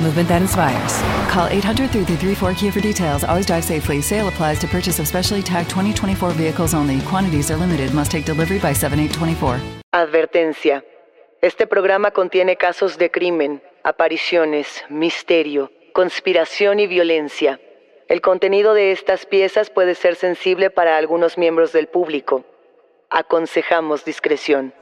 movement that inspires. Call 800 334 Kia for details. Always drive safely. Sale applies to purchase of specially tagged 2024 vehicles only. Quantities are limited. Must take delivery by 7824. Advertencia. Este programa contiene casos de crimen, apariciones, misterio, conspiración y violencia. El contenido de estas piezas puede ser sensible para algunos miembros del público. Aconsejamos discreción.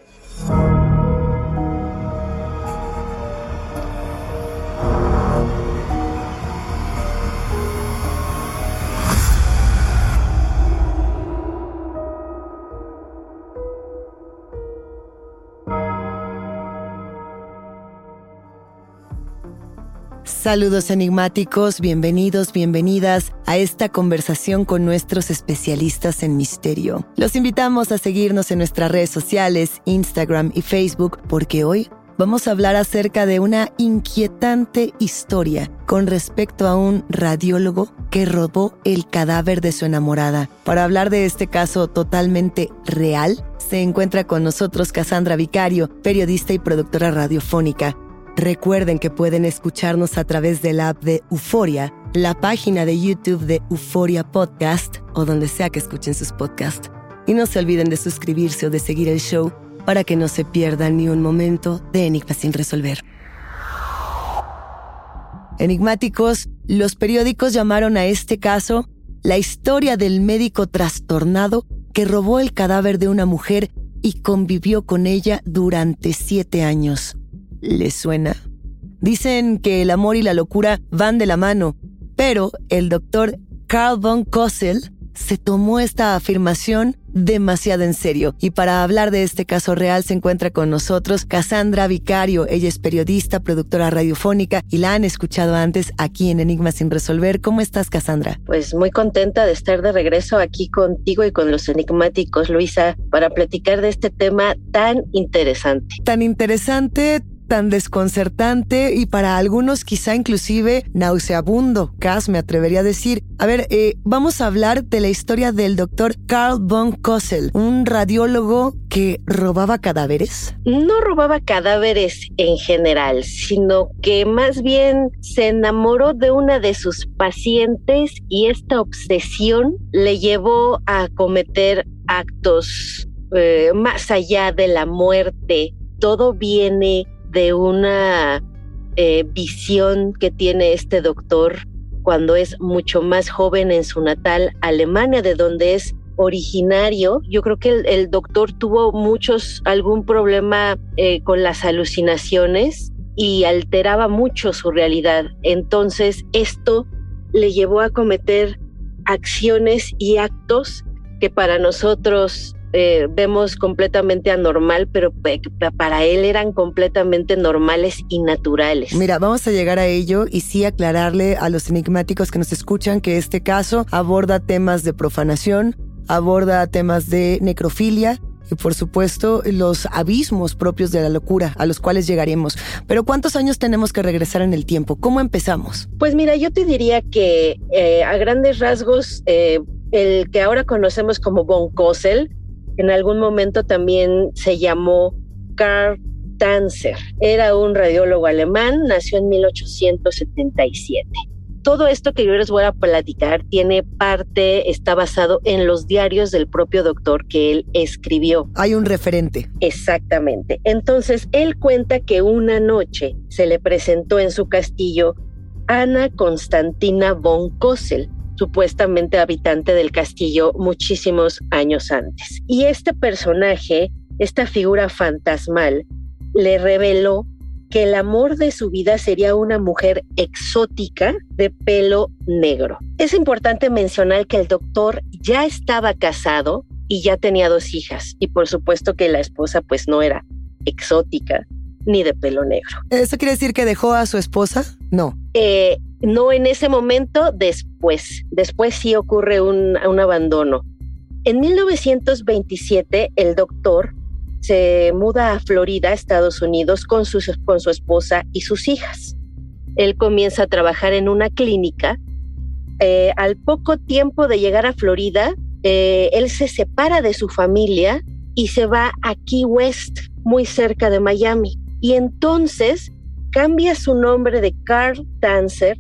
Saludos enigmáticos, bienvenidos, bienvenidas a esta conversación con nuestros especialistas en misterio. Los invitamos a seguirnos en nuestras redes sociales, Instagram y Facebook, porque hoy vamos a hablar acerca de una inquietante historia con respecto a un radiólogo que robó el cadáver de su enamorada. Para hablar de este caso totalmente real, se encuentra con nosotros Cassandra Vicario, periodista y productora radiofónica. Recuerden que pueden escucharnos a través de la app de Euforia, la página de YouTube de Euforia Podcast o donde sea que escuchen sus podcasts. Y no se olviden de suscribirse o de seguir el show para que no se pierdan ni un momento de Enigmas sin resolver. Enigmáticos, los periódicos llamaron a este caso la historia del médico trastornado que robó el cadáver de una mujer y convivió con ella durante siete años. ¿Les suena? Dicen que el amor y la locura van de la mano, pero el doctor Carl von Kossel se tomó esta afirmación demasiado en serio. Y para hablar de este caso real se encuentra con nosotros Cassandra Vicario. Ella es periodista, productora radiofónica y la han escuchado antes aquí en Enigma sin resolver. ¿Cómo estás, Cassandra? Pues muy contenta de estar de regreso aquí contigo y con los enigmáticos, Luisa, para platicar de este tema tan interesante. Tan interesante, tan desconcertante y para algunos quizá inclusive nauseabundo, Cas me atrevería a decir. A ver, eh, vamos a hablar de la historia del doctor Carl von Kossel, un radiólogo que robaba cadáveres. No robaba cadáveres en general, sino que más bien se enamoró de una de sus pacientes y esta obsesión le llevó a cometer actos eh, más allá de la muerte. Todo viene de una eh, visión que tiene este doctor cuando es mucho más joven en su natal Alemania, de donde es originario. Yo creo que el, doctor tuvo muchos, algún problema eh, con las alucinaciones y alteraba mucho su realidad. Entonces esto le llevó a cometer acciones y actos que para nosotros eh, vemos completamente anormal, pero para él eran completamente normales y naturales. Mira, vamos a llegar a ello y sí aclararle a los enigmáticos que nos escuchan que este caso aborda temas de profanación, aborda temas de necrofilia y por supuesto los abismos propios de la locura a los cuales llegaremos. Pero ¿cuántos años tenemos que regresar en el tiempo? ¿Cómo empezamos? Pues mira, yo te diría que eh, a grandes rasgos eh, el que ahora conocemos como Von Kossel en algún momento también se llamó Karl Tanzer. Era un radiólogo alemán, nació en 1877 todo esto que yo les voy a platicar tiene parte, está basado en los diarios del propio doctor que él escribió. Hay un referente. Exactamente. Entonces, él cuenta que una noche se le presentó en su castillo Ana Constantina von Kossel, supuestamente habitante del castillo muchísimos años antes. Y este personaje, esta figura fantasmal, le reveló que el amor de su vida sería una mujer exótica de pelo negro. Es importante mencionar que el doctor ya estaba casado y ya tenía dos hijas y por supuesto que la esposa pues no era exótica ni de pelo negro. ¿Eso quiere decir que dejó a su esposa? No. Eh, no en ese momento, después. Después sí ocurre un, un abandono. En 1927 el doctor se muda a Florida, Estados Unidos, con su, con su esposa y sus hijas. Él comienza a trabajar en una clínica. Eh, al poco tiempo de llegar a Florida, eh, él se separa de su familia y se va a Key West, muy cerca de Miami. Y entonces cambia su nombre de Carl Tanzer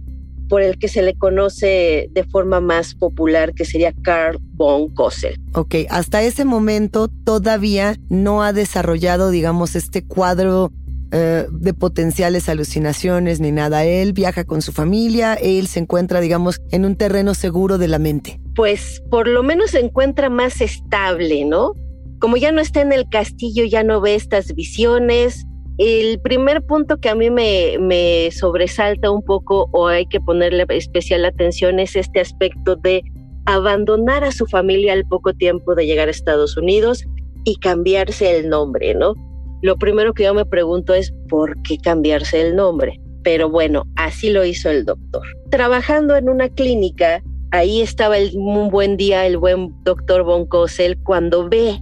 por el que se le conoce de forma más popular, que sería Carl von Kossel. Ok, hasta ese momento todavía no ha desarrollado, digamos, este cuadro eh, de potenciales alucinaciones ni nada. Él viaja con su familia, él se encuentra, digamos, en un terreno seguro de la mente. Pues por lo menos se encuentra más estable, ¿no? Como ya no está en el castillo, ya no ve estas visiones, el primer punto que a mí me, sobresalta un poco o hay que ponerle especial atención es este aspecto de abandonar a su familia al poco tiempo de llegar a Estados Unidos y cambiarse el nombre, ¿no? Lo primero que yo me pregunto es ¿por qué cambiarse el nombre? Pero bueno, así lo hizo el doctor. Trabajando en una clínica, ahí estaba el, un buen día el buen doctor Von Kossel cuando ve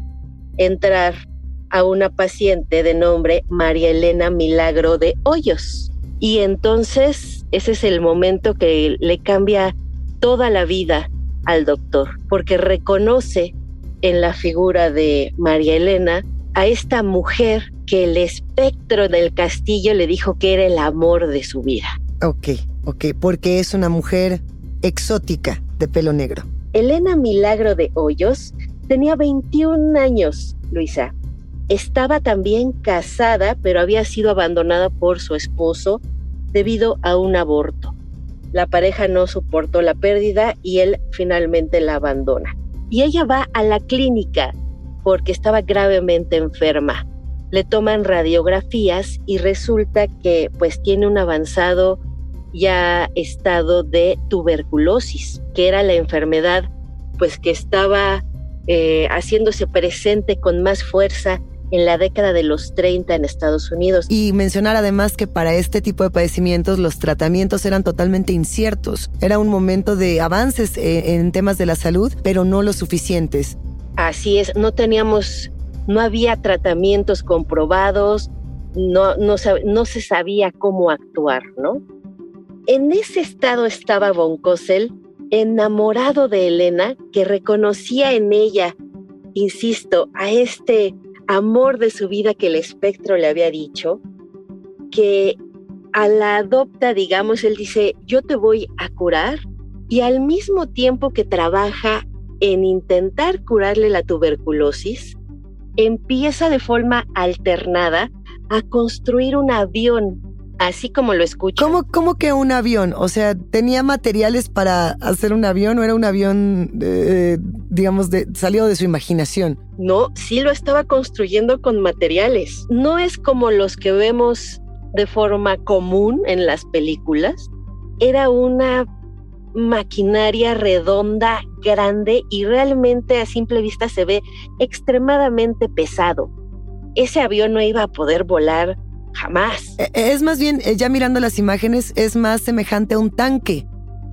entrar a una paciente de nombre María Elena Milagro de Hoyos. Y entonces ese es el momento que le cambia toda la vida al doctor, porque reconoce en la figura de María Elena a esta mujer que el espectro del castillo le dijo que era el amor de su vida. Ok, ok, porque es una mujer exótica de pelo negro. Elena Milagro de Hoyos tenía 21 años, Luisa, estaba también casada, pero había sido abandonada por su esposo debido a un aborto. La pareja no soportó la pérdida y él finalmente la abandona. Y ella va a la clínica porque estaba gravemente enferma. Le toman radiografías y resulta que pues tiene un avanzado ya estado de tuberculosis, que era la enfermedad pues que estaba eh, haciéndose presente con más fuerza en la década de los 30 en Estados Unidos. Y mencionar además que para este tipo de padecimientos los tratamientos eran totalmente inciertos. Era un momento de avances eh, en temas de la salud, pero no los suficientes. Así es, no teníamos, no había tratamientos comprobados, no, no, no se sabía cómo actuar, ¿no? En ese estado estaba Von Kossel, enamorado de Elena, que reconocía en ella, insisto, a este amor de su vida que el espectro le había dicho, que a la adopta, digamos, él dice, yo te voy a curar y al mismo tiempo que trabaja en intentar curarle la tuberculosis, empieza de forma alternada a construir un avión así como lo escucho. ¿Cómo, ¿Cómo, que un avión? O sea, ¿tenía materiales para hacer un avión o era un avión, eh, digamos, de, salido de su imaginación? No, sí lo estaba construyendo con materiales. No es como los que vemos de forma común en las películas. Era una maquinaria redonda, grande y realmente a simple vista se ve extremadamente pesado. Ese avión no iba a poder volar Jamás. E, e, es más bien, eh, ya mirando las imágenes, es más semejante a un tanque,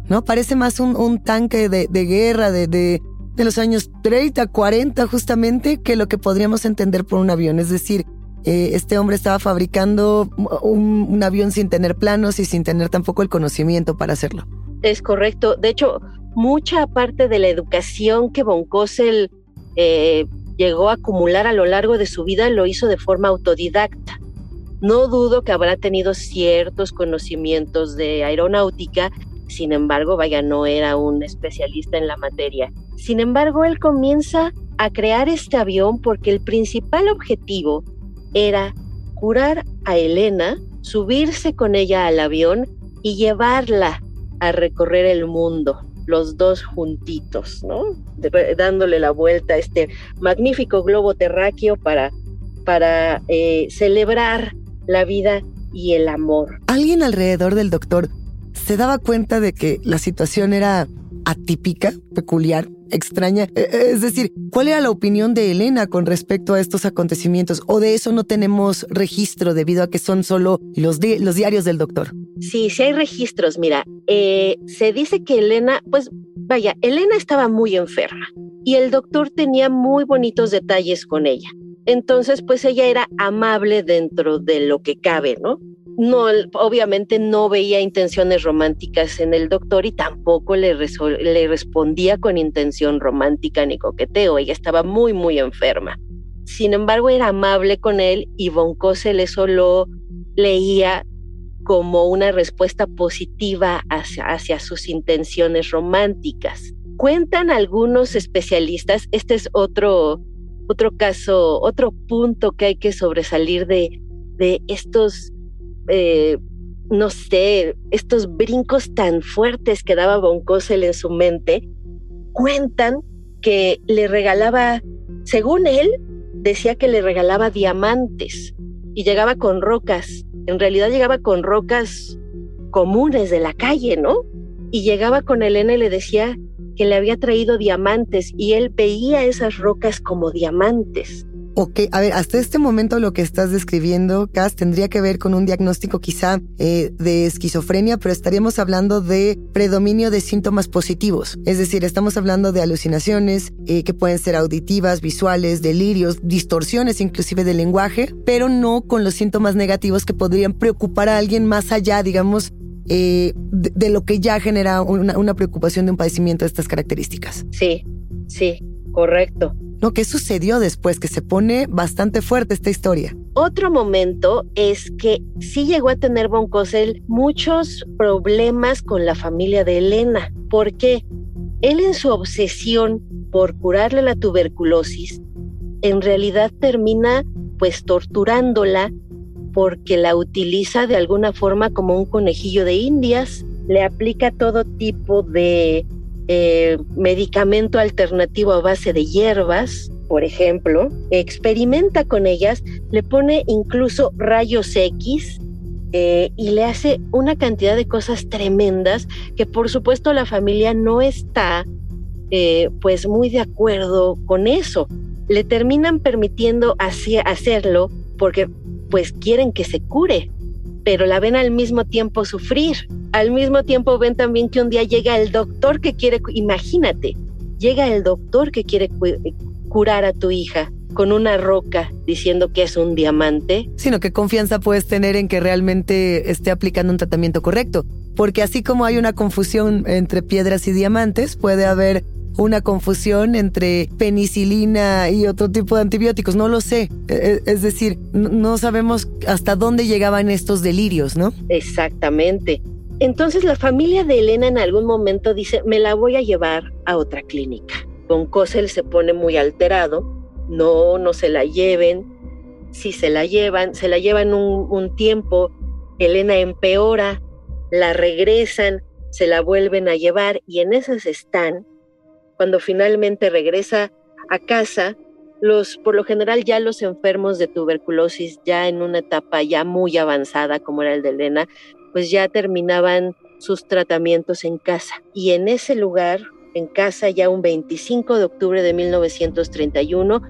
¿no? Parece más un, tanque de, guerra de, de, los años 30, 40 justamente, que lo que podríamos entender por un avión. Es decir, eh, este hombre estaba fabricando un, avión sin tener planos y sin tener tampoco el conocimiento para hacerlo. Es correcto. De hecho, mucha parte de la educación que Von Kossel eh, llegó a acumular a lo largo de su vida lo hizo de forma autodidacta. No dudo que habrá tenido ciertos conocimientos de aeronáutica, sin embargo, vaya, no era un especialista en la materia. Sin embargo, él comienza a crear este avión porque el principal objetivo era curar a Elena, subirse con ella al avión y llevarla a recorrer el mundo, los dos juntitos, ¿no? dándole la vuelta a este magnífico globo terráqueo para, para eh, celebrar la vida y el amor. ¿Alguien alrededor del doctor se daba cuenta de que la situación era atípica, peculiar, extraña? E, es decir, ¿cuál era la opinión de Elena con respecto a estos acontecimientos? ¿O de eso no tenemos registro debido a que son solo los, los diarios del doctor? Sí, sí hay registros. Mira, eh, se dice que Elena, pues vaya, Elena estaba muy enferma y el doctor tenía muy bonitos detalles con ella. Entonces, pues ella era amable dentro de lo que cabe, ¿no? No, obviamente no veía intenciones románticas en el doctor y tampoco le, respondía con intención romántica ni coqueteo. Ella estaba muy, muy enferma. Sin embargo, era amable con él y Von Kossel eso lo leía como una respuesta positiva hacia sus intenciones románticas. Cuentan algunos especialistas, este es otro otro caso, otro punto que hay que sobresalir de, de estos, eh, no sé, estos brincos tan fuertes que daba Von en su mente, cuentan que le regalaba, según él, decía que le regalaba diamantes y llegaba con rocas. En realidad llegaba con rocas comunes de la calle, ¿no? Y llegaba con Elena y le decía que le había traído diamantes y él veía esas rocas como diamantes. Ok, a ver, hasta este momento lo que estás describiendo, Cass, tendría que ver con un diagnóstico quizá eh, de esquizofrenia, pero estaríamos hablando de predominio de síntomas positivos. Es decir, estamos hablando de alucinaciones eh, que pueden ser auditivas, visuales, delirios, distorsiones inclusive del lenguaje, pero no con los síntomas negativos que podrían preocupar a alguien más allá, digamos, eh, de, lo que ya genera una, preocupación de un padecimiento de estas características. Sí, sí, correcto. ¿No? ¿Qué sucedió después? Que se pone bastante fuerte esta historia. Otro momento es que sí llegó a tener Von muchos problemas con la familia de Elena. ¿Por qué? Él en su obsesión por curarle la tuberculosis, en realidad termina pues torturándola porque la utiliza de alguna forma como un conejillo de indias, le aplica todo tipo de eh, medicamento alternativo a base de hierbas, por ejemplo, experimenta con ellas, le pone incluso rayos X eh, y le hace una cantidad de cosas tremendas que por supuesto la familia no está eh, pues muy de acuerdo con eso. Le terminan permitiendo hacerlo porque pues quieren que se cure, pero la ven al mismo tiempo sufrir. Al mismo tiempo ven también que un día llega el doctor que quiere, imagínate, llega el doctor que quiere curar a tu hija con una roca diciendo que es un diamante. Sino que confianza puedes tener en que realmente esté aplicando un tratamiento correcto. Porque así como hay una confusión entre piedras y diamantes, puede haber una confusión entre penicilina y otro tipo de antibióticos, no lo sé. E, e, es decir, no sabemos hasta dónde llegaban estos delirios, ¿no? Exactamente. Entonces la familia de Elena en algún momento dice, me la voy a llevar a otra clínica. Con Cosel se pone muy alterado, no, no se la lleven. Si se la llevan, se la llevan un, un tiempo, Elena empeora, la regresan, se la vuelven a llevar y en esas están cuando finalmente regresa a casa, los, por lo general ya los enfermos de tuberculosis, ya en una etapa ya muy avanzada como era el de Elena, pues ya terminaban sus tratamientos en casa. Y en ese lugar, en casa, ya un 25 de octubre de 1931,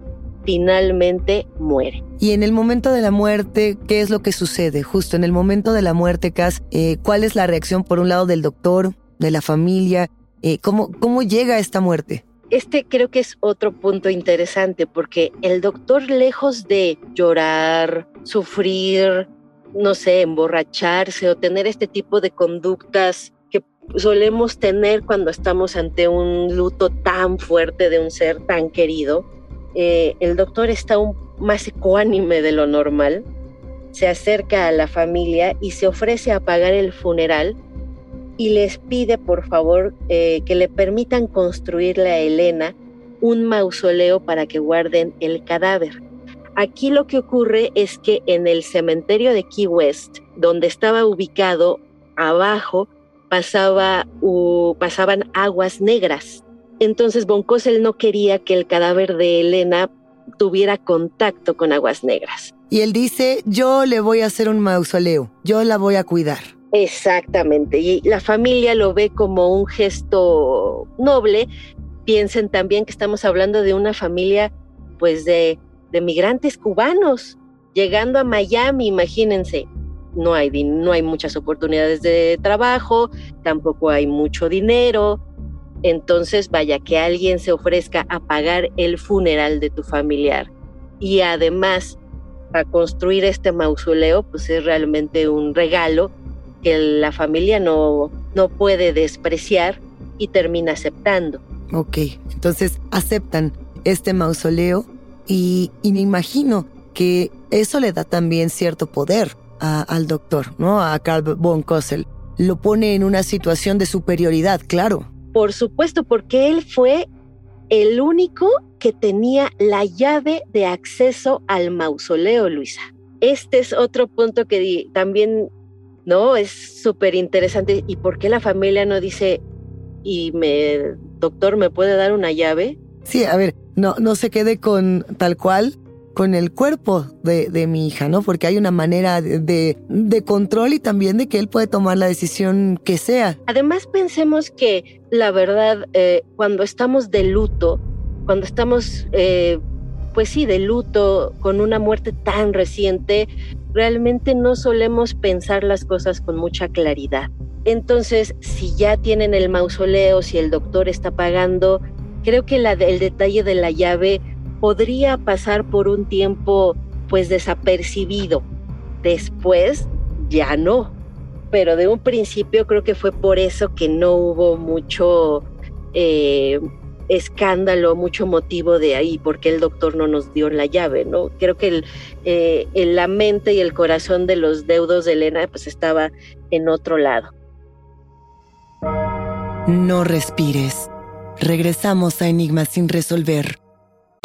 finalmente muere. Y en el momento de la muerte, ¿qué es lo que sucede? Justo en el momento de la muerte, Cas, eh, ¿cuál es la reacción por un lado del doctor, de la familia? Eh, ¿cómo, ¿Cómo llega esta muerte? Este creo que es otro punto interesante porque el doctor lejos de llorar, sufrir, no sé, emborracharse o tener este tipo de conductas que solemos tener cuando estamos ante un luto tan fuerte de un ser tan querido, eh, el doctor está un, más ecuánime de lo normal, se acerca a la familia y se ofrece a pagar el funeral y les pide por favor eh, que le permitan construirle a Elena un mausoleo para que guarden el cadáver. Aquí lo que ocurre es que en el cementerio de Key West, donde estaba ubicado abajo, pasaba, pasaban aguas negras. Entonces Von no quería que el cadáver de Elena tuviera contacto con aguas negras. Y él dice, yo le voy a hacer un mausoleo, yo la voy a cuidar. Exactamente, y la familia lo ve como un gesto noble. Piensen también que estamos hablando de una familia pues de, de migrantes cubanos llegando a Miami, imagínense, no hay, no hay muchas oportunidades de trabajo, tampoco hay mucho dinero. Entonces, vaya, que alguien se ofrezca a pagar el funeral de tu familiar y además a construir este mausoleo, pues es realmente un regalo que la familia no, no puede despreciar y termina aceptando. Ok, entonces aceptan este mausoleo y, y me imagino que eso le da también cierto poder al doctor, ¿no? A Carl von Kossel. Lo pone en una situación de superioridad, claro. Por supuesto, porque él fue el único que tenía la llave de acceso al mausoleo, Luisa. Este es otro punto que también, ¿no? Es súper interesante. ¿Y por qué la familia no dice, y me, doctor, ¿me puede dar una llave? Sí, a ver, no, no se quede con tal cual con el cuerpo de, mi hija, ¿no? Porque hay una manera de, de, control y también de que él puede tomar la decisión que sea. Además, pensemos que la verdad, eh, cuando estamos de luto, cuando estamos, eh, pues sí, de luto, con una muerte tan reciente, realmente no solemos pensar las cosas con mucha claridad. Entonces, si ya tienen el mausoleo, si el doctor está pagando, creo que el detalle de la llave podría pasar por un tiempo pues desapercibido. Después ya no. Pero de un principio creo que fue por eso que no hubo mucho eh, escándalo, mucho motivo de ahí, porque el doctor no nos dio la llave, ¿no? Creo que el, eh, la mente y el corazón de los deudos de Elena pues estaba en otro lado. No respires. Regresamos a Enigma sin resolver.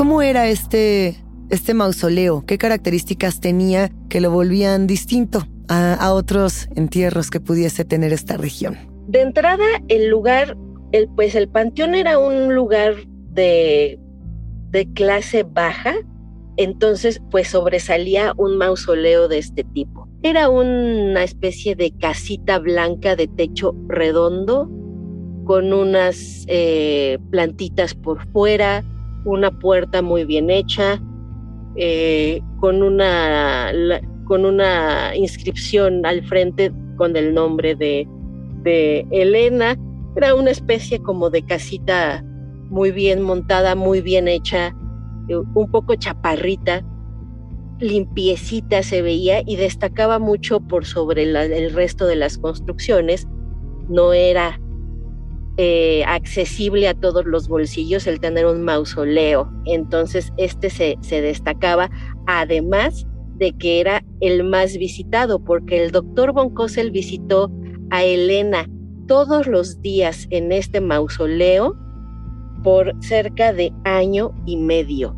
¿Cómo era este, este mausoleo? ¿Qué características tenía que lo volvían distinto a, otros entierros que pudiese tener esta región? De entrada, el lugar, el, pues el panteón era un lugar de, clase baja, entonces pues sobresalía un mausoleo de este tipo. Era una especie de casita blanca de techo redondo, con unas eh, plantitas por fuera, una puerta muy bien hecha, eh, con, una, con una inscripción al frente con el nombre de, de Elena Era una especie como de casita muy bien montada, muy bien hecha, eh, un poco chaparrita, limpiecita se veía y destacaba mucho por sobre el resto de las construcciones. No era eh, accesible a todos los bolsillos el tener un mausoleo. Entonces este se, se destacaba, además de que era el más visitado, porque el doctor Von Kossel visitó a Elena todos los días en este mausoleo por cerca de año y medio,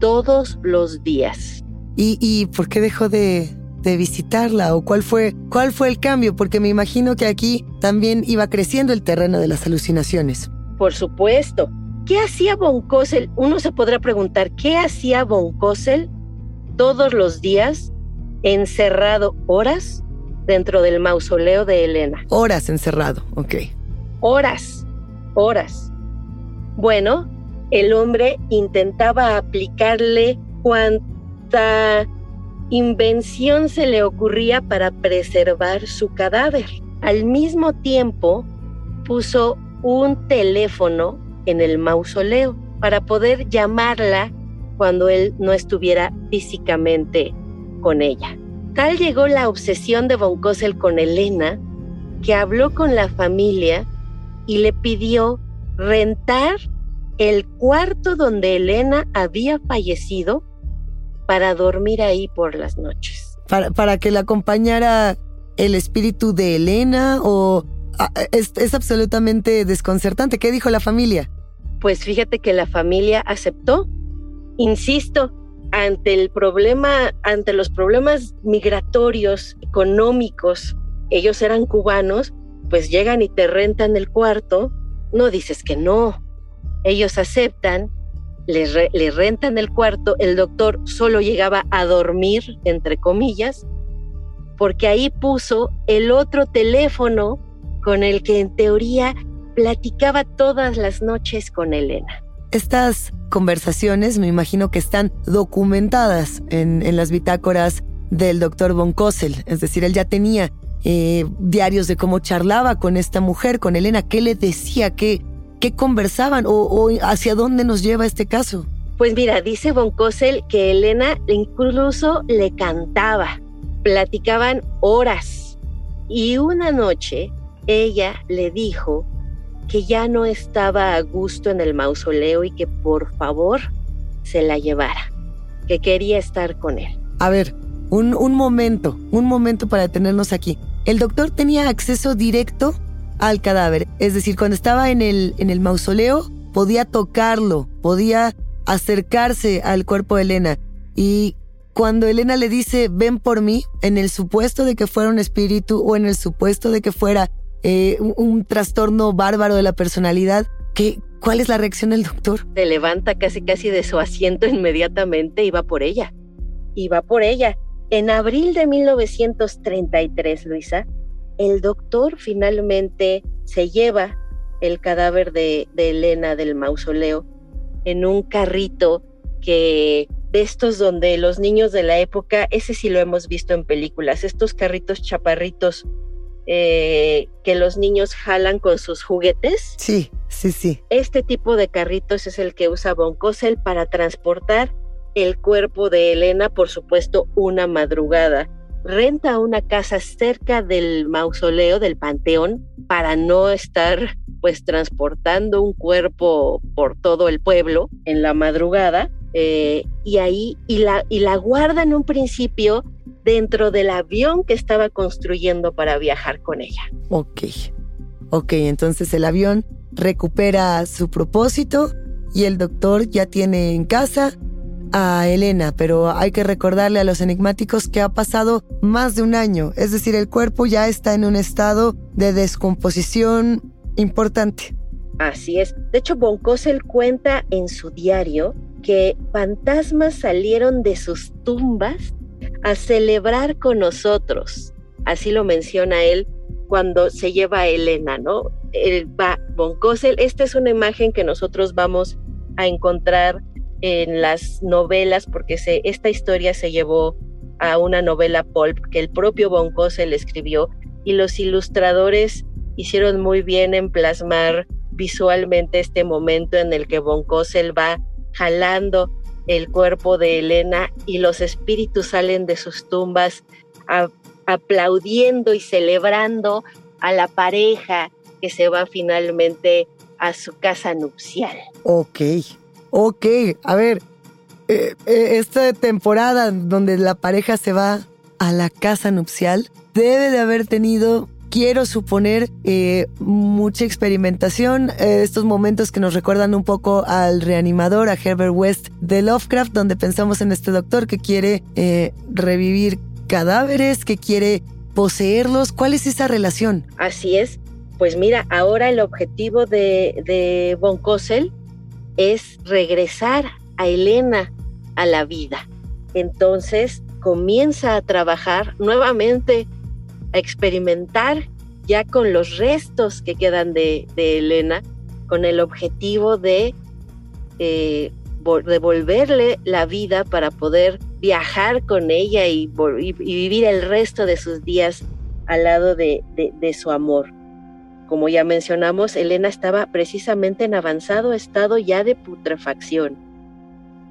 todos los días. ¿Y, y por qué dejó de, de visitarla o cuál fue, cuál fue el cambio? Porque me imagino que aquí también iba creciendo el terreno de las alucinaciones. Por supuesto. ¿Qué hacía Von Kossel? Uno se podrá preguntar, ¿qué hacía Von Kossel todos los días encerrado horas dentro del mausoleo de Elena? Horas encerrado, ok. Horas, horas. Bueno, el hombre intentaba aplicarle cuanta invención se le ocurría para preservar su cadáver. Al mismo tiempo, puso un teléfono en el mausoleo para poder llamarla cuando él no estuviera físicamente con ella. Tal llegó la obsesión de Von Kossel con Elena que habló con la familia y le pidió rentar el cuarto donde Elena había fallecido para dormir ahí por las noches. Para, para que la acompañara el espíritu de Elena o ah, es, es absolutamente desconcertante. ¿Qué dijo la familia? Pues fíjate que la familia aceptó. Insisto, ante el problema, ante los problemas migratorios, económicos, ellos eran cubanos, pues llegan y te rentan el cuarto, no dices que no. Ellos aceptan le, rentan el cuarto, el doctor solo llegaba a dormir, entre comillas, porque ahí puso el otro teléfono con el que en teoría platicaba todas las noches con Elena. Estas conversaciones me imagino que están documentadas en, las bitácoras del doctor Von Kossel, es decir, él ya tenía eh, diarios de cómo charlaba con esta mujer, con Elena, qué le decía, qué, ¿Qué conversaban o, hacia dónde nos lleva este caso? Pues mira, dice Von Kossel que Elena incluso le cantaba, platicaban horas y una noche ella le dijo que ya no estaba a gusto en el mausoleo y que por favor se la llevara, que quería estar con él. A ver, un, un momento, un momento para tenernos aquí. ¿El doctor tenía acceso directo al cadáver. Es decir, cuando estaba en el, en el mausoleo, podía tocarlo, podía acercarse al cuerpo de Elena. Y cuando Elena le dice, ven por mí, en el supuesto de que fuera un espíritu o en el supuesto de que fuera eh, un, trastorno bárbaro de la personalidad, ¿qué, ¿cuál es la reacción del doctor? Se levanta casi casi de su asiento inmediatamente y va por ella. Y va por ella. En abril de 1933, Luisa, el doctor finalmente se lleva el cadáver de, Elena del mausoleo en un carrito que de estos donde los niños de la época, ese sí lo hemos visto en películas, estos carritos chaparritos eh, que los niños jalan con sus juguetes. Sí, sí, sí. Este tipo de carritos es el que usa Von Kossel para transportar el cuerpo de Elena, por supuesto, una madrugada renta una casa cerca del mausoleo del panteón para no estar pues transportando un cuerpo por todo el pueblo en la madrugada eh, y ahí y la y la guarda en un principio dentro del avión que estaba construyendo para viajar con ella. Ok, ok, entonces el avión recupera su propósito y el doctor ya tiene en casa a Elena, pero hay que recordarle a los enigmáticos que ha pasado más de un año, es decir, el cuerpo ya está en un estado de descomposición importante. Así es. De hecho, Boncosel cuenta en su diario que fantasmas salieron de sus tumbas a celebrar con nosotros. Así lo menciona él cuando se lleva a Elena, ¿no? El, va, Boncosel, esta es una imagen que nosotros vamos a encontrar en las novelas, porque esta historia se llevó a una novela pulp que el propio Von le escribió y los ilustradores hicieron muy bien en plasmar visualmente este momento en el que Von Kossel va jalando el cuerpo de Elena y los espíritus salen de sus tumbas aplaudiendo y celebrando a la pareja que se va finalmente a su casa nupcial. Ok, ok, a ver, eh, eh, esta temporada donde la pareja se va a la casa nupcial debe de haber tenido quiero suponer eh, mucha experimentación, estos momentos que nos recuerdan un poco al reanimador, a Herbert West de Lovecraft, donde pensamos en este doctor que quiere revivir cadáveres, que quiere poseerlos. ¿Cuál es esa relación? Así es. Pues mira, ahora el objetivo de, de Von Kossel es regresar a Elena a la vida. Entonces comienza a trabajar nuevamente, a experimentar ya con los restos que quedan de, Elena, con el objetivo de eh, devolverle la vida para poder viajar con ella y, vivir el resto de sus días al lado de, de su amor. Como ya mencionamos, Elena estaba precisamente en avanzado estado ya de putrefacción.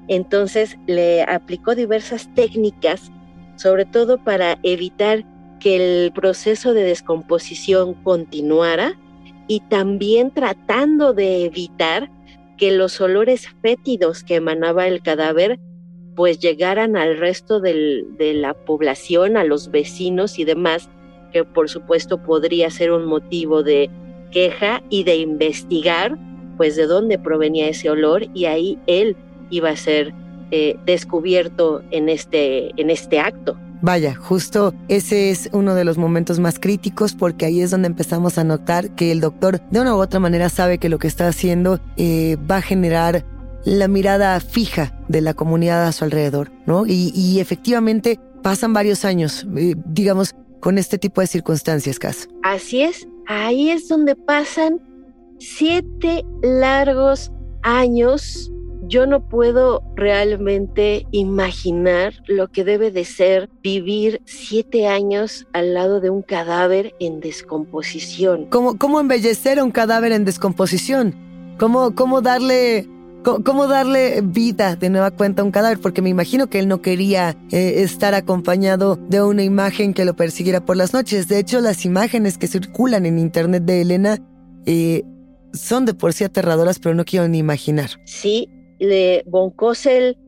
Entonces le aplicó diversas técnicas, sobre todo para evitar que el proceso de descomposición continuara y también tratando de evitar que los olores fétidos que emanaba el cadáver pues llegaran al resto de la población, a los vecinos y demás, que por supuesto podría ser un motivo de queja y de investigar pues de dónde provenía ese olor y ahí él iba a ser eh, descubierto en este, en este acto. Vaya, justo ese es uno de los momentos más críticos porque ahí es donde empezamos a notar que el doctor de una u otra manera sabe que lo que está haciendo eh, va a generar la mirada fija de la comunidad a su alrededor, ¿no? Y, efectivamente pasan varios años, eh, digamos, con este tipo de circunstancias, Cas. Así es, ahí es donde pasan siete largos años yo no puedo realmente imaginar lo que debe de ser vivir siete años al lado de un cadáver en descomposición. ¿Cómo, cómo embellecer a un cadáver en descomposición? ¿Cómo, cómo darle ¿Cómo darle vida de nueva cuenta a un cadáver? Porque me imagino que él no quería eh, estar acompañado de una imagen que lo persiguiera por las noches. De hecho, las imágenes que circulan en internet de Elena eh, son de por sí aterradoras, pero no quiero ni imaginar. Sí, le, Von Kossel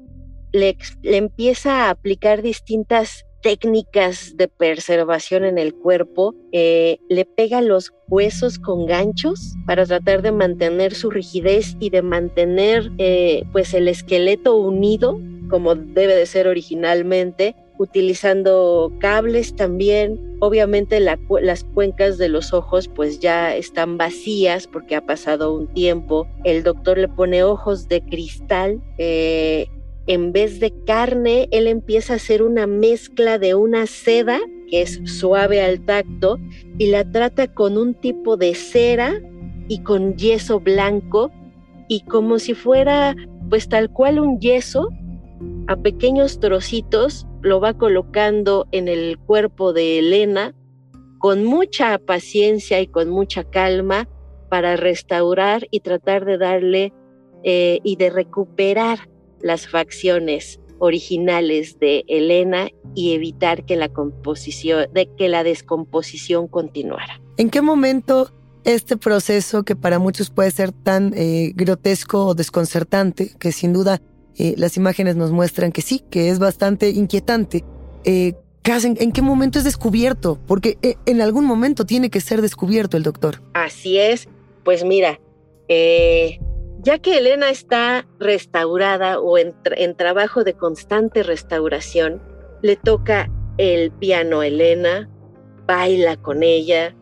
le, empieza a aplicar distintas técnicas de preservación en el cuerpo, eh, le pega los huesos con ganchos para tratar de mantener su rigidez y de mantener eh, pues el esqueleto unido como debe de ser originalmente utilizando cables también. Obviamente las cuencas de los ojos pues ya están vacías porque ha pasado un tiempo. El doctor le pone ojos de cristal. Eh, en vez de carne, él empieza a hacer una mezcla de una seda que es suave al tacto y la trata con un tipo de cera y con yeso blanco y como si fuera pues tal cual un yeso a pequeños trocitos lo va colocando en el cuerpo de Elena con mucha paciencia y con mucha calma para restaurar y tratar de darle eh, y de recuperar las facciones originales de Elena y evitar que la composición, de que la descomposición continuara. ¿En qué momento este proceso que para muchos puede ser tan eh, grotesco o desconcertante, que sin duda eh, las imágenes nos muestran que sí, que es bastante inquietante. Eh, ¿En qué momento es descubierto? Porque eh, en algún momento tiene que ser descubierto el doctor. Así es. Pues mira, ya que Elena está restaurada o en, trabajo de constante restauración, le toca el piano a Elena, baila con ella,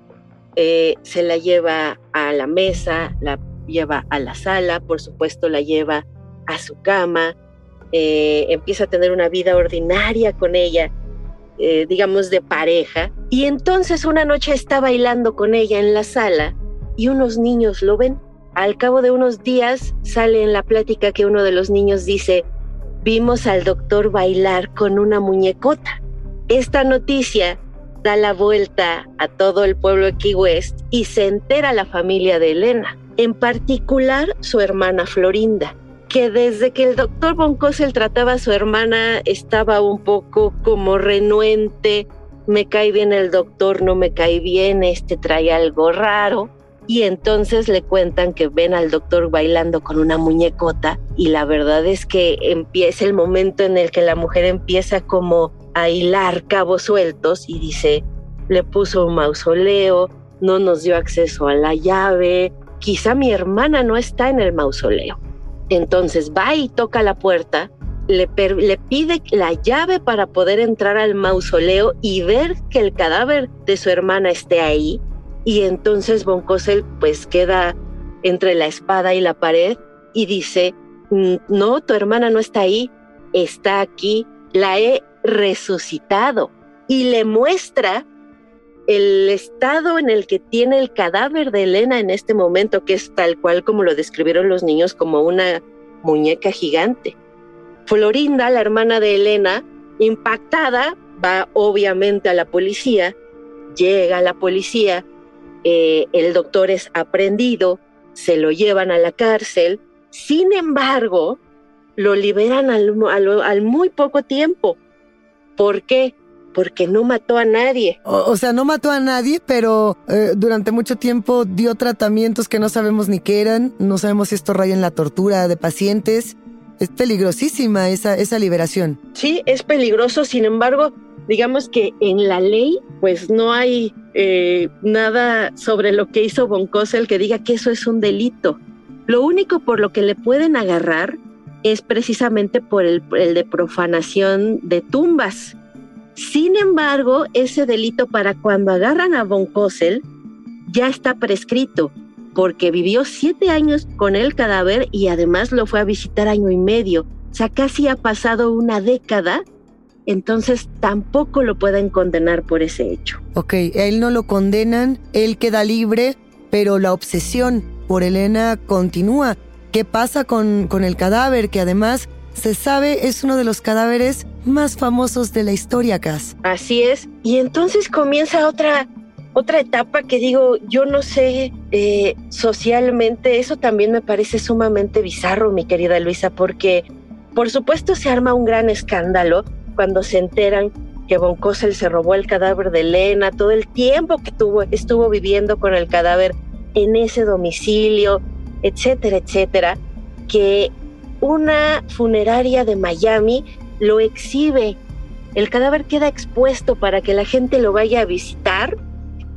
se la lleva a la mesa, la lleva a la sala, por supuesto la lleva a su cama, eh, empieza a tener una vida ordinaria con ella, eh, digamos de pareja, y entonces una noche está bailando con ella en la sala y unos niños lo ven. Al cabo de unos días sale en la plática que uno de los niños dice, vimos al doctor bailar con una muñecota. Esta noticia da la vuelta a todo el pueblo de Key West y se entera la familia de Elena, en particular su hermana Florinda, que desde que el doctor Von Kossel trataba a su hermana estaba un poco como renuente, me cae bien el doctor, no me cae bien, este trae algo raro. Y entonces le cuentan que ven al doctor bailando con una muñecota y la verdad es que empieza el momento en el que la mujer empieza como a hilar cabos sueltos y dice, le puso un mausoleo, no nos dio acceso a la llave, quizá mi hermana no está en el mausoleo. Entonces va y toca la puerta, le, le, pide la llave para poder entrar al mausoleo y ver que el cadáver de su hermana esté ahí. Y entonces Von pues queda entre la espada y la pared y dice, mm, no, tu hermana no está ahí, está aquí, la he resucitado y le muestra el estado en el que tiene el cadáver de Elena en este momento, que es tal cual como lo describieron los niños, como una muñeca gigante. Florinda, la hermana de Elena, impactada, va obviamente a la policía, llega a la policía, eh, el doctor es aprendido, se lo llevan a la cárcel, sin embargo, lo liberan al, al muy poco tiempo. ¿Por qué? Porque no mató a nadie. O, sea, no mató a nadie, pero eh, durante mucho tiempo dio tratamientos que no sabemos ni qué eran. No sabemos si esto raya en la tortura de pacientes. Es peligrosísima esa, esa liberación. Sí, es peligroso. Sin embargo, digamos que en la ley, pues no hay eh, nada sobre lo que hizo Boncosel que diga que eso es un delito. Lo único por lo que le pueden agarrar es precisamente por el, de profanación de tumbas. Sin embargo, ese delito para cuando agarran a Von Kossel ya está prescrito, porque vivió siete años con el cadáver y además lo fue a visitar año y medio. O sea, casi ha pasado una década, entonces tampoco lo pueden condenar por ese hecho. Ok, él no lo condenan, él queda libre, pero la obsesión por Elena continúa. ¿Qué pasa con, con el cadáver? Que además se sabe es uno de los cadáveres más famosos de la historia, Cass. Así es. Y entonces comienza otra, otra etapa que digo, yo no sé, eh, socialmente, eso también me parece sumamente bizarro, mi querida Luisa, porque por supuesto se arma un gran escándalo cuando se enteran que Von Kossel se robó el cadáver de Elena, todo el tiempo que tuvo, estuvo viviendo con el cadáver en ese domicilio, etcétera, etcétera, que una funeraria de Miami lo exhibe. El cadáver queda expuesto para que la gente lo vaya a visitar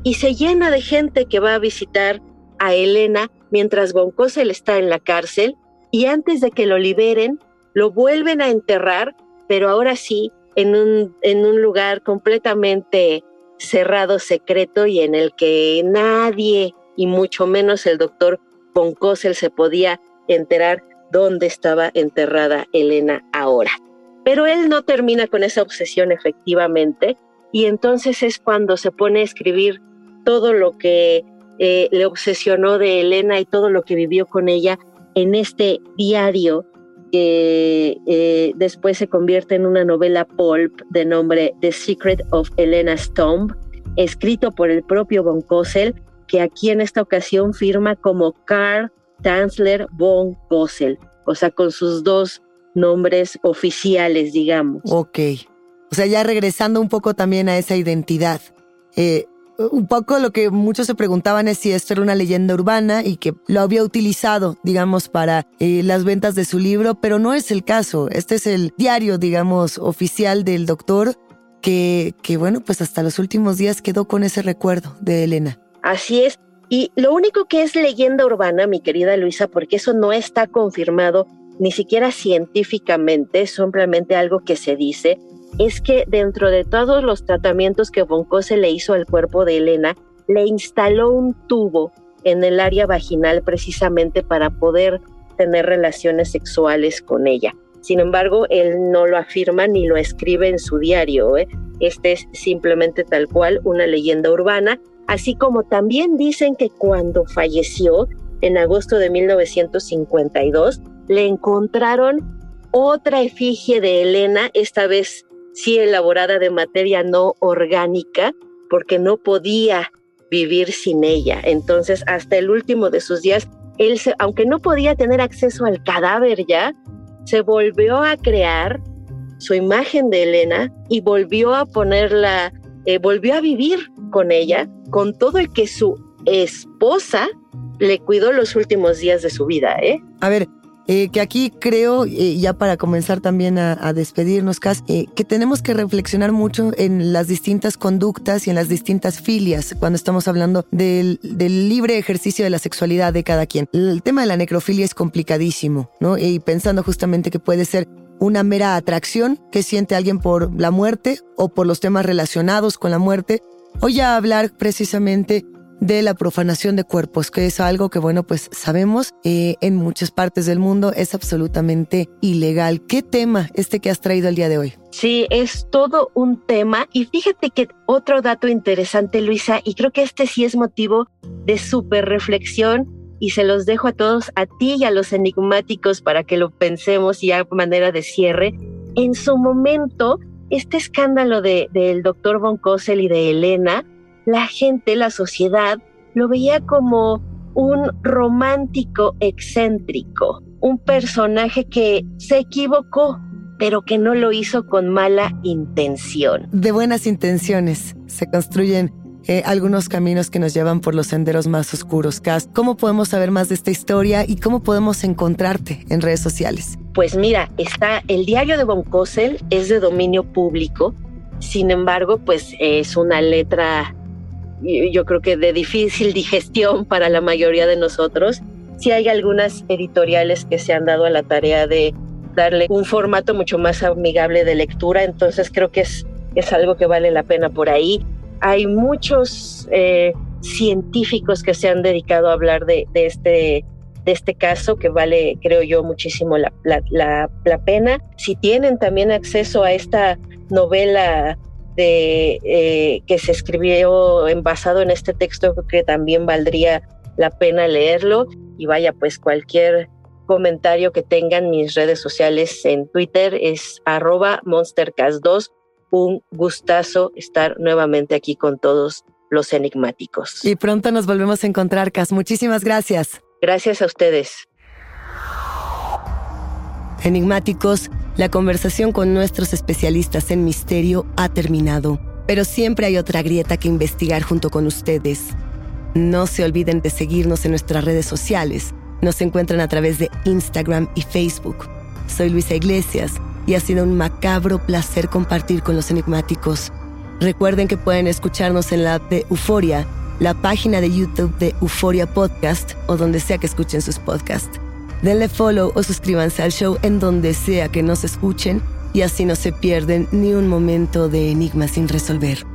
y se llena de gente que va a visitar a Elena mientras Boncosel está en la cárcel y antes de que lo liberen, lo vuelven a enterrar, pero ahora sí en un, en un lugar completamente cerrado, secreto y en el que nadie, y mucho menos el doctor Boncosel se podía enterar dónde estaba enterrada Elena ahora. Pero él no termina con esa obsesión efectivamente y entonces es cuando se pone a escribir todo lo que eh, le obsesionó de Elena y todo lo que vivió con ella en este diario que eh, después se convierte en una novela pulp de nombre The Secret of Elena's Tomb, escrito por el propio Von Kossel que aquí en esta ocasión firma como Karl Tanzler von Kossel, o sea, con sus dos nombres oficiales, digamos. Ok. O sea, ya regresando un poco también a esa identidad. Eh, un poco lo que muchos se preguntaban es si esto era una leyenda urbana y que lo había utilizado, digamos, para eh, las ventas de su libro, pero no es el caso. Este es el diario, digamos, oficial del doctor que, que bueno, pues hasta los últimos días quedó con ese recuerdo de Elena. Así es. Y lo único que es leyenda urbana, mi querida Luisa, porque eso no está confirmado ni siquiera científicamente, es simplemente algo que se dice, es que dentro de todos los tratamientos que Boncose le hizo al cuerpo de Elena, le instaló un tubo en el área vaginal precisamente para poder tener relaciones sexuales con ella. Sin embargo, él no lo afirma ni lo escribe en su diario. ¿eh? Este es simplemente tal cual una leyenda urbana así como también dicen que cuando falleció en agosto de 1952, le encontraron otra efigie de Elena, esta vez sí elaborada de materia no orgánica, porque no podía vivir sin ella. Entonces, hasta el último de sus días, él, se, aunque no podía tener acceso al cadáver ya, se volvió a crear su imagen de Elena y volvió a ponerla, eh, volvió a vivir con ella, con todo el que su esposa le cuidó los últimos días de su vida. ¿eh? A ver, eh, que aquí creo, eh, ya para comenzar también a, despedirnos, Cas, eh, que tenemos que reflexionar mucho en las distintas conductas y en las distintas filias cuando estamos hablando del, del, libre ejercicio de la sexualidad de cada quien. El tema de la necrofilia es complicadísimo, ¿no? Y pensando justamente que puede ser una mera atracción que siente alguien por la muerte o por los temas relacionados con la muerte, o ya hablar precisamente de la profanación de cuerpos, que es algo que, bueno, pues sabemos eh, en muchas partes del mundo es absolutamente ilegal. ¿Qué tema este que has traído el día de hoy? Sí, es todo un tema. Y fíjate que otro dato interesante, Luisa, y creo que este sí es motivo de súper reflexión y se los dejo a todos, a ti y a los enigmáticos para que lo pensemos y a manera de cierre. En su momento, este escándalo de, del doctor Von Kossel y de Elena, la gente, la sociedad, lo veía como un romántico excéntrico, un personaje que se equivocó, pero que no lo hizo con mala intención. De buenas intenciones se construyen eh, algunos caminos que nos llevan por los senderos más oscuros. Cas, ¿cómo podemos saber más de esta historia y cómo podemos encontrarte en redes sociales? Pues mira, está el diario de Von Kossel, es de dominio público, sin embargo, pues es una letra yo creo que de difícil digestión para la mayoría de nosotros. Sí hay algunas editoriales que se han dado a la tarea de darle un formato mucho más amigable de lectura, entonces creo que es, es algo que vale la pena por ahí. Hay muchos eh, científicos que se han dedicado a hablar de, de, este, de este caso que vale, creo yo, muchísimo la, la, la, la pena. Si tienen también acceso a esta novela de, eh, que se escribió en, basado en este texto, que también valdría la pena leerlo. Y vaya, pues cualquier comentario que tengan mis redes sociales en Twitter es arroba monstercast2. Un gustazo estar nuevamente aquí con todos los enigmáticos. Y pronto nos volvemos a encontrar, Cas. Muchísimas gracias. Gracias a ustedes. Enigmáticos, la conversación con nuestros especialistas en misterio ha terminado, pero siempre hay otra grieta que investigar junto con ustedes. No se olviden de seguirnos en nuestras redes sociales. Nos encuentran a través de Instagram y Facebook. Soy Luisa Iglesias y ha sido un macabro placer compartir con los enigmáticos. Recuerden que pueden escucharnos en la app de Euforia, la página de YouTube de Euforia Podcast o donde sea que escuchen sus podcasts. Denle follow o suscríbanse al show en donde sea que nos escuchen y así no se pierden ni un momento de enigma sin resolver.